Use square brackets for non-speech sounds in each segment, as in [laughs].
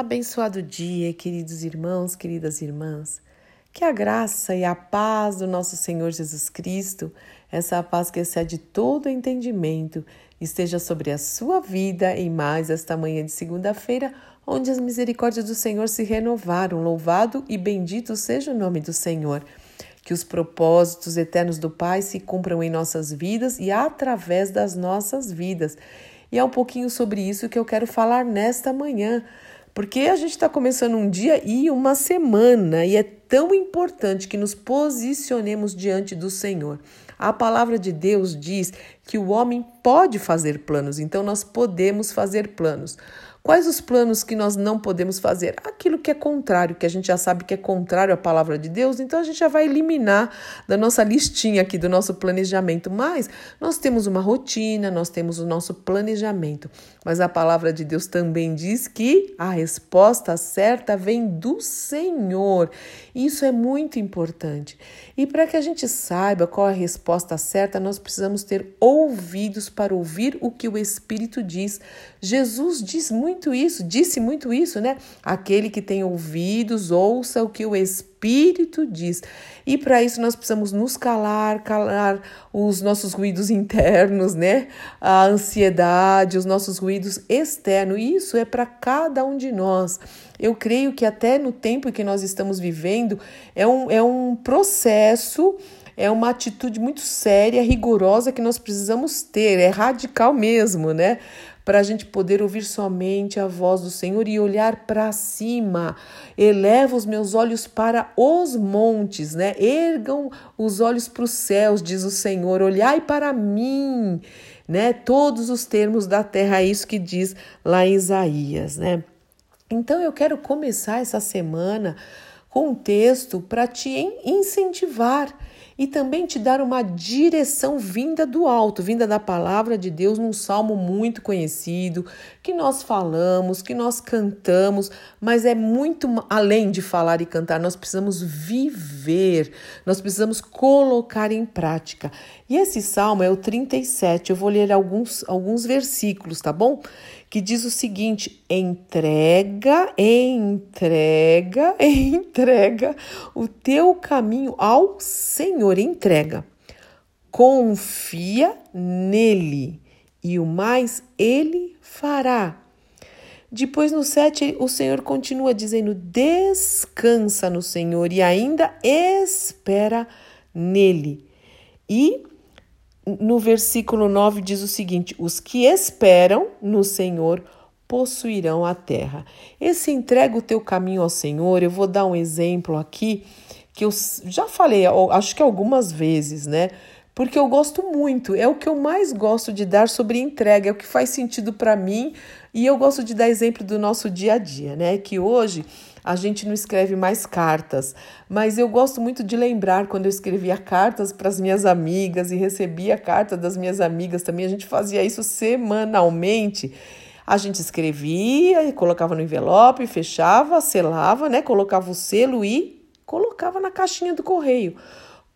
Abençoado dia, queridos irmãos, queridas irmãs. Que a graça e a paz do nosso Senhor Jesus Cristo, essa paz que excede todo entendimento, esteja sobre a sua vida em mais esta manhã de segunda-feira, onde as misericórdias do Senhor se renovaram. Louvado e bendito seja o nome do Senhor. Que os propósitos eternos do Pai se cumpram em nossas vidas e através das nossas vidas. E é um pouquinho sobre isso que eu quero falar nesta manhã porque a gente está começando um dia e uma semana, e é tão importante que nos posicionemos diante do Senhor. A palavra de Deus diz que o homem pode fazer planos, então nós podemos fazer planos. Quais os planos que nós não podemos fazer? Aquilo que é contrário, que a gente já sabe que é contrário à palavra de Deus, então a gente já vai eliminar da nossa listinha aqui, do nosso planejamento. Mas nós temos uma rotina, nós temos o nosso planejamento. Mas a palavra de Deus também diz que a resposta certa vem do Senhor. Isso é muito importante. E para que a gente saiba qual é a resposta certa, nós precisamos ter ouvidos para ouvir o que o Espírito diz. Jesus diz muito muito isso, disse muito isso, né? Aquele que tem ouvidos, ouça o que o Espírito diz. E para isso nós precisamos nos calar, calar os nossos ruídos internos, né? A ansiedade, os nossos ruídos externos. Isso é para cada um de nós. Eu creio que até no tempo que nós estamos vivendo é um, é um processo é uma atitude muito séria, rigorosa que nós precisamos ter, é radical mesmo, né? para a gente poder ouvir somente a voz do Senhor e olhar para cima. Eleva os meus olhos para os montes, né? Ergam os olhos para os céus, diz o Senhor. Olhai para mim, né? Todos os termos da terra, é isso que diz lá em Isaías, né? Então eu quero começar essa semana com um texto para te incentivar e também te dar uma direção vinda do alto, vinda da palavra de Deus, num salmo muito conhecido, que nós falamos, que nós cantamos, mas é muito além de falar e cantar, nós precisamos viver, nós precisamos colocar em prática. E esse salmo é o 37, eu vou ler alguns, alguns versículos, tá bom? Que diz o seguinte: entrega, entrega, [laughs] entrega o teu caminho ao Senhor, entrega. Confia nele e o mais ele fará. Depois no 7, o Senhor continua dizendo: descansa no Senhor e ainda espera nele. E no versículo 9 diz o seguinte: Os que esperam no Senhor possuirão a terra. Esse entrega o teu caminho ao Senhor, eu vou dar um exemplo aqui que eu já falei, acho que algumas vezes, né? Porque eu gosto muito, é o que eu mais gosto de dar sobre entrega, é o que faz sentido para mim e eu gosto de dar exemplo do nosso dia a dia, né? Que hoje a gente não escreve mais cartas, mas eu gosto muito de lembrar quando eu escrevia cartas para as minhas amigas e recebia carta das minhas amigas também. A gente fazia isso semanalmente. A gente escrevia, colocava no envelope, fechava, selava, né? Colocava o selo e colocava na caixinha do correio.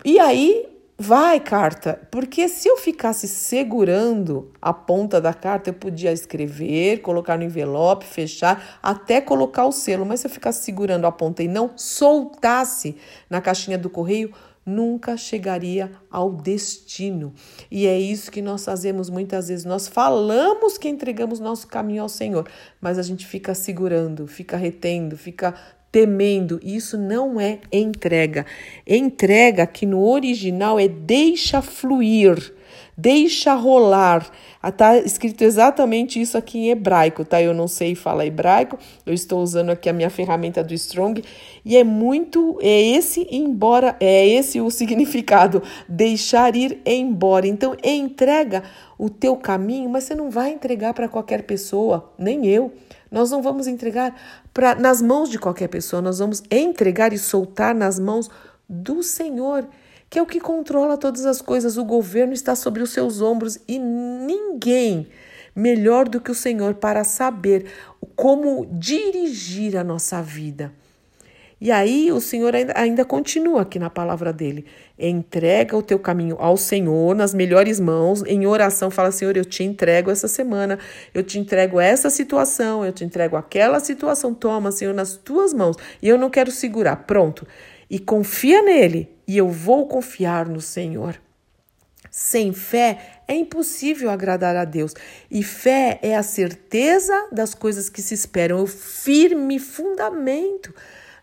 E aí Vai, carta, porque se eu ficasse segurando a ponta da carta, eu podia escrever, colocar no envelope, fechar, até colocar o selo, mas se eu ficasse segurando a ponta e não soltasse na caixinha do correio, nunca chegaria ao destino. E é isso que nós fazemos muitas vezes. Nós falamos que entregamos nosso caminho ao Senhor, mas a gente fica segurando, fica retendo, fica temendo. Isso não é entrega. Entrega, que no original é deixa fluir, deixa rolar. Está escrito exatamente isso aqui em hebraico, tá? Eu não sei falar hebraico, eu estou usando aqui a minha ferramenta do Strong e é muito, é esse embora, é esse o [laughs] significado, deixar ir embora. Então, entrega o teu caminho, mas você não vai entregar para qualquer pessoa, nem eu. Nós não vamos entregar pra, nas mãos de qualquer pessoa, nós vamos entregar e soltar nas mãos do Senhor, que é o que controla todas as coisas. O governo está sobre os seus ombros e ninguém melhor do que o Senhor para saber como dirigir a nossa vida. E aí o Senhor ainda, ainda continua aqui na palavra dele. Entrega o teu caminho ao Senhor nas melhores mãos, em oração, fala: Senhor, eu te entrego essa semana, eu te entrego essa situação, eu te entrego aquela situação. Toma, Senhor, nas tuas mãos. E eu não quero segurar. Pronto. E confia nele, e eu vou confiar no Senhor. Sem fé é impossível agradar a Deus. E fé é a certeza das coisas que se esperam, o firme fundamento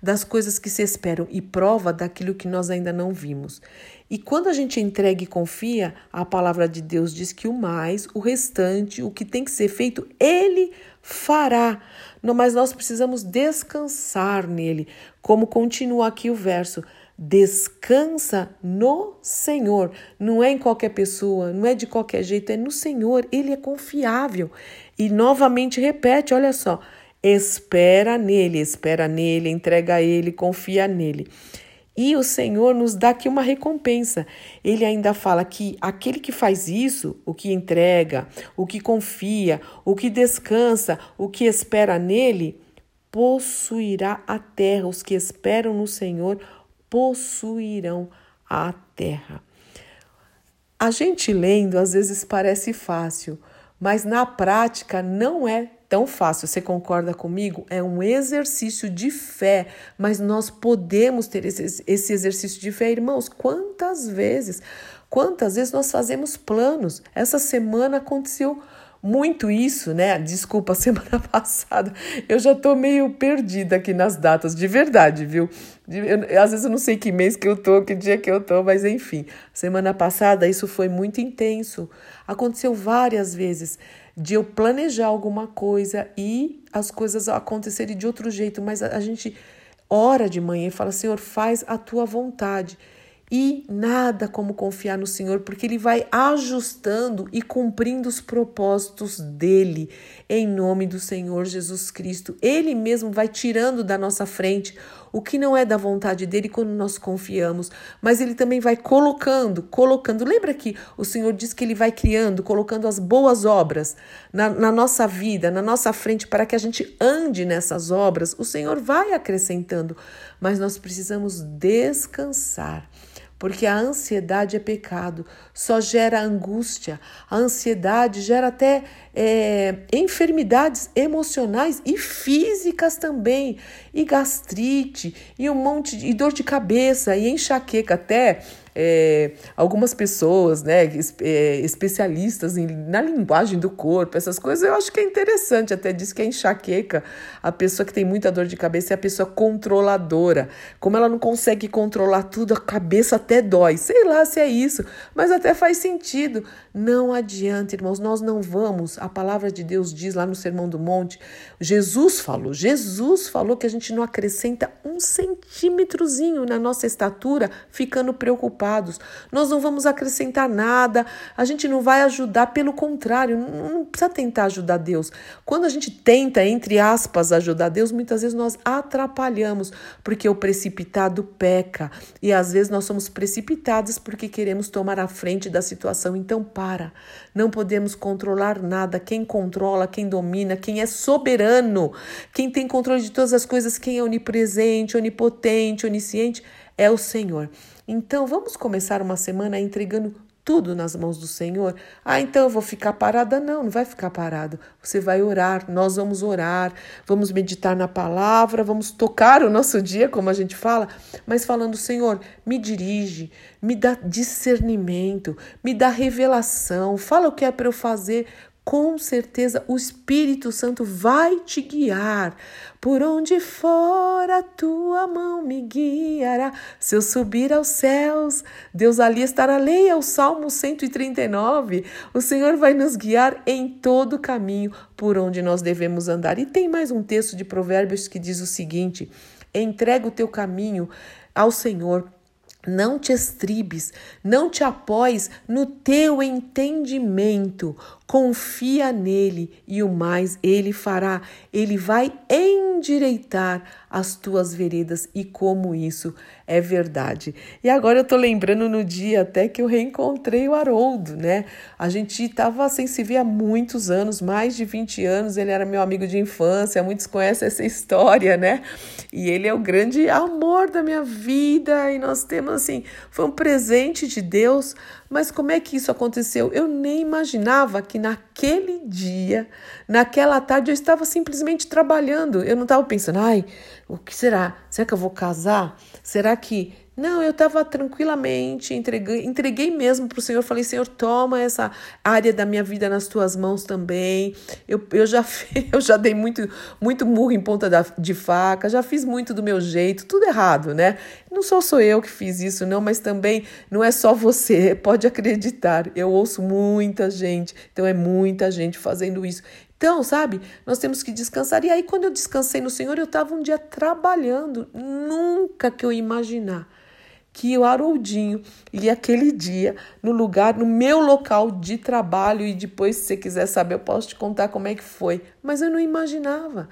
das coisas que se esperam e prova daquilo que nós ainda não vimos. E quando a gente entrega e confia, a palavra de Deus diz que o mais, o restante, o que tem que ser feito, ele fará. Mas nós precisamos descansar nele. Como continua aqui o verso: descansa no Senhor. Não é em qualquer pessoa, não é de qualquer jeito, é no Senhor. Ele é confiável. E novamente repete: olha só, espera nele, espera nele, entrega a ele, confia nele. E o Senhor nos dá aqui uma recompensa. Ele ainda fala que aquele que faz isso, o que entrega, o que confia, o que descansa, o que espera nele, possuirá a terra. Os que esperam no Senhor possuirão a terra. A gente lendo às vezes parece fácil, mas na prática não é tão fácil. Você concorda comigo? É um exercício de fé, mas nós podemos ter esse, esse exercício de fé, irmãos. Quantas vezes, quantas vezes nós fazemos planos? Essa semana aconteceu muito isso, né? Desculpa, [laughs] semana passada eu já tô meio perdida aqui nas datas, de verdade, viu? Eu, às vezes eu não sei que mês que eu tô, que dia que eu tô, mas enfim. Semana passada isso foi muito intenso. Aconteceu várias vezes de eu planejar alguma coisa e as coisas acontecerem de outro jeito, mas a, a gente ora de manhã e fala: Senhor, faz a tua vontade. E nada como confiar no Senhor, porque Ele vai ajustando e cumprindo os propósitos dele, em nome do Senhor Jesus Cristo. Ele mesmo vai tirando da nossa frente o que não é da vontade dele quando nós confiamos, mas ele também vai colocando, colocando. Lembra que o Senhor diz que ele vai criando, colocando as boas obras na, na nossa vida, na nossa frente, para que a gente ande nessas obras? O Senhor vai acrescentando, mas nós precisamos descansar porque a ansiedade é pecado, só gera angústia. A ansiedade gera até é, enfermidades emocionais e físicas também, e gastrite, e um monte de e dor de cabeça, e enxaqueca até é, algumas pessoas, né, é, especialistas em, na linguagem do corpo, essas coisas, eu acho que é interessante. Até diz que a enxaqueca, a pessoa que tem muita dor de cabeça é a pessoa controladora. Como ela não consegue controlar tudo, a cabeça até dói. Sei lá se é isso, mas até faz sentido. Não adianta, irmãos, nós não vamos. A palavra de Deus diz lá no Sermão do Monte, Jesus falou, Jesus falou que a gente não acrescenta um centímetrozinho na nossa estatura ficando preocupado preocupados. Nós não vamos acrescentar nada, a gente não vai ajudar, pelo contrário, não precisa tentar ajudar Deus. Quando a gente tenta, entre aspas, ajudar Deus, muitas vezes nós atrapalhamos, porque o precipitado peca. E às vezes nós somos precipitados porque queremos tomar a frente da situação. Então, para. Não podemos controlar nada. Quem controla, quem domina, quem é soberano, quem tem controle de todas as coisas, quem é onipresente, onipotente, onisciente, é o Senhor. Então, vamos começar uma semana entregando tudo nas mãos do Senhor. Ah, então eu vou ficar parada? Não, não vai ficar parado. Você vai orar, nós vamos orar, vamos meditar na palavra, vamos tocar o nosso dia, como a gente fala, mas falando, Senhor, me dirige, me dá discernimento, me dá revelação, fala o que é para eu fazer, com certeza o Espírito Santo vai te guiar. Por onde for a tua mão me guiará. Se eu subir aos céus, Deus ali estará. Leia o Salmo 139. O Senhor vai nos guiar em todo o caminho por onde nós devemos andar. E tem mais um texto de Provérbios que diz o seguinte: entrega o teu caminho ao Senhor não te estribes, não te apoies no teu entendimento. Confia nele e o mais ele fará. Ele vai endireitar as tuas veredas e como isso é verdade. E agora eu tô lembrando no dia até que eu reencontrei o Haroldo, né? A gente tava sem se ver há muitos anos, mais de 20 anos, ele era meu amigo de infância, muitos conhecem essa história, né? E ele é o grande amor da minha vida e nós temos assim, foi um presente de Deus, mas como é que isso aconteceu? Eu nem imaginava que naquele dia, naquela tarde eu estava simplesmente trabalhando. Eu não estava pensando, ai, o que será? Será que eu vou casar? Será que. Não, eu estava tranquilamente, entreguei, entreguei mesmo para o Senhor. Falei, Senhor, toma essa área da minha vida nas tuas mãos também. Eu, eu, já, [laughs] eu já dei muito, muito murro em ponta da, de faca, já fiz muito do meu jeito, tudo errado, né? Não só sou eu que fiz isso, não, mas também não é só você, [laughs] pode acreditar. Eu ouço muita gente, então é muita gente fazendo isso. Então, sabe, nós temos que descansar. E aí, quando eu descansei no Senhor, eu estava um dia trabalhando. Nunca que eu imaginar que o Haroldinho ia aquele dia no lugar, no meu local de trabalho. E depois, se você quiser saber, eu posso te contar como é que foi. Mas eu não imaginava.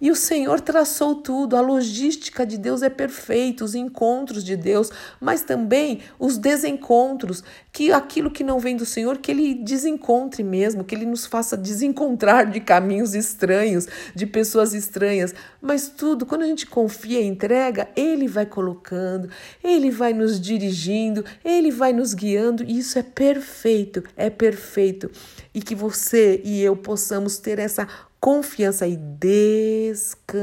E o Senhor traçou tudo, a logística de Deus é perfeita, os encontros de Deus, mas também os desencontros, que aquilo que não vem do Senhor, que Ele desencontre mesmo, que Ele nos faça desencontrar de caminhos estranhos, de pessoas estranhas. Mas tudo, quando a gente confia e entrega, Ele vai colocando, Ele vai nos dirigindo, Ele vai nos guiando, e isso é perfeito, é perfeito. E que você e eu possamos ter essa confiança e descansar,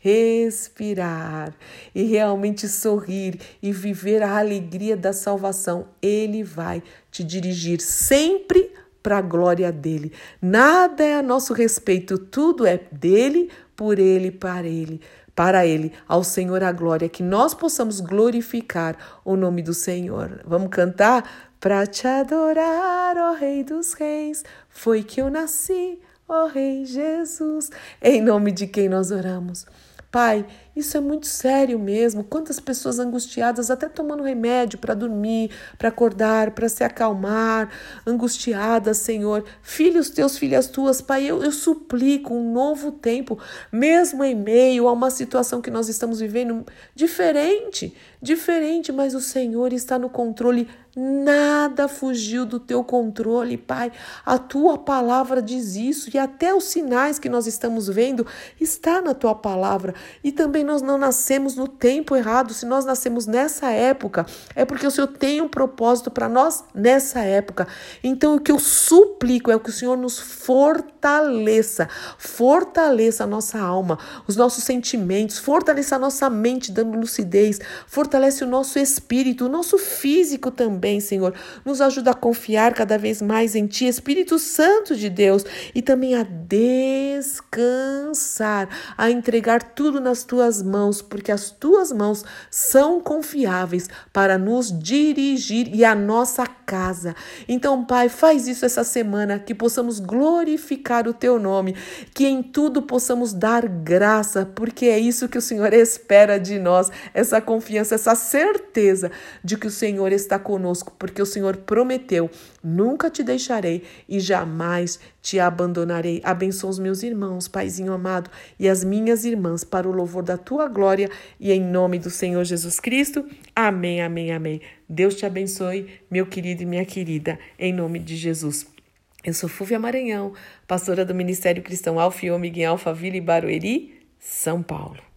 respirar e realmente sorrir e viver a alegria da salvação. Ele vai te dirigir sempre para a glória dele. Nada é a nosso respeito, tudo é dele, por ele, para ele para Ele, ao Senhor a glória, que nós possamos glorificar o nome do Senhor. Vamos cantar? Para te adorar, ó Rei dos Reis, foi que eu nasci, ó Rei Jesus, em nome de quem nós oramos. Pai, isso é muito sério mesmo. Quantas pessoas angustiadas, até tomando remédio para dormir, para acordar, para se acalmar, angustiadas, Senhor. Filhos teus, filhas tuas, Pai, eu, eu suplico um novo tempo, mesmo em meio a uma situação que nós estamos vivendo diferente, diferente, mas o Senhor está no controle Nada fugiu do teu controle, Pai. A tua palavra diz isso e até os sinais que nós estamos vendo está na tua palavra. E também nós não nascemos no tempo errado. Se nós nascemos nessa época, é porque o Senhor tem um propósito para nós nessa época. Então o que eu suplico é que o Senhor nos fortaleça, fortaleça a nossa alma, os nossos sentimentos, fortaleça a nossa mente dando lucidez, fortalece o nosso espírito, o nosso físico também também, Senhor. Nos ajuda a confiar cada vez mais em Ti, Espírito Santo de Deus, e também a descansar, a entregar tudo nas Tuas mãos, porque as Tuas mãos são confiáveis para nos dirigir e a nossa casa. Então, Pai, faz isso essa semana, que possamos glorificar o Teu nome, que em tudo possamos dar graça, porque é isso que o Senhor espera de nós, essa confiança, essa certeza de que o Senhor está conosco, porque o Senhor prometeu: nunca te deixarei e jamais te abandonarei. Abençoa os meus irmãos, Paizinho amado, e as minhas irmãs, para o louvor da tua glória e em nome do Senhor Jesus Cristo. Amém, amém, amém. Deus te abençoe, meu querido e minha querida, em nome de Jesus. Eu sou Fúvia Maranhão, pastora do Ministério Cristão Alfa e Ômega em Alphaville, Barueri, São Paulo.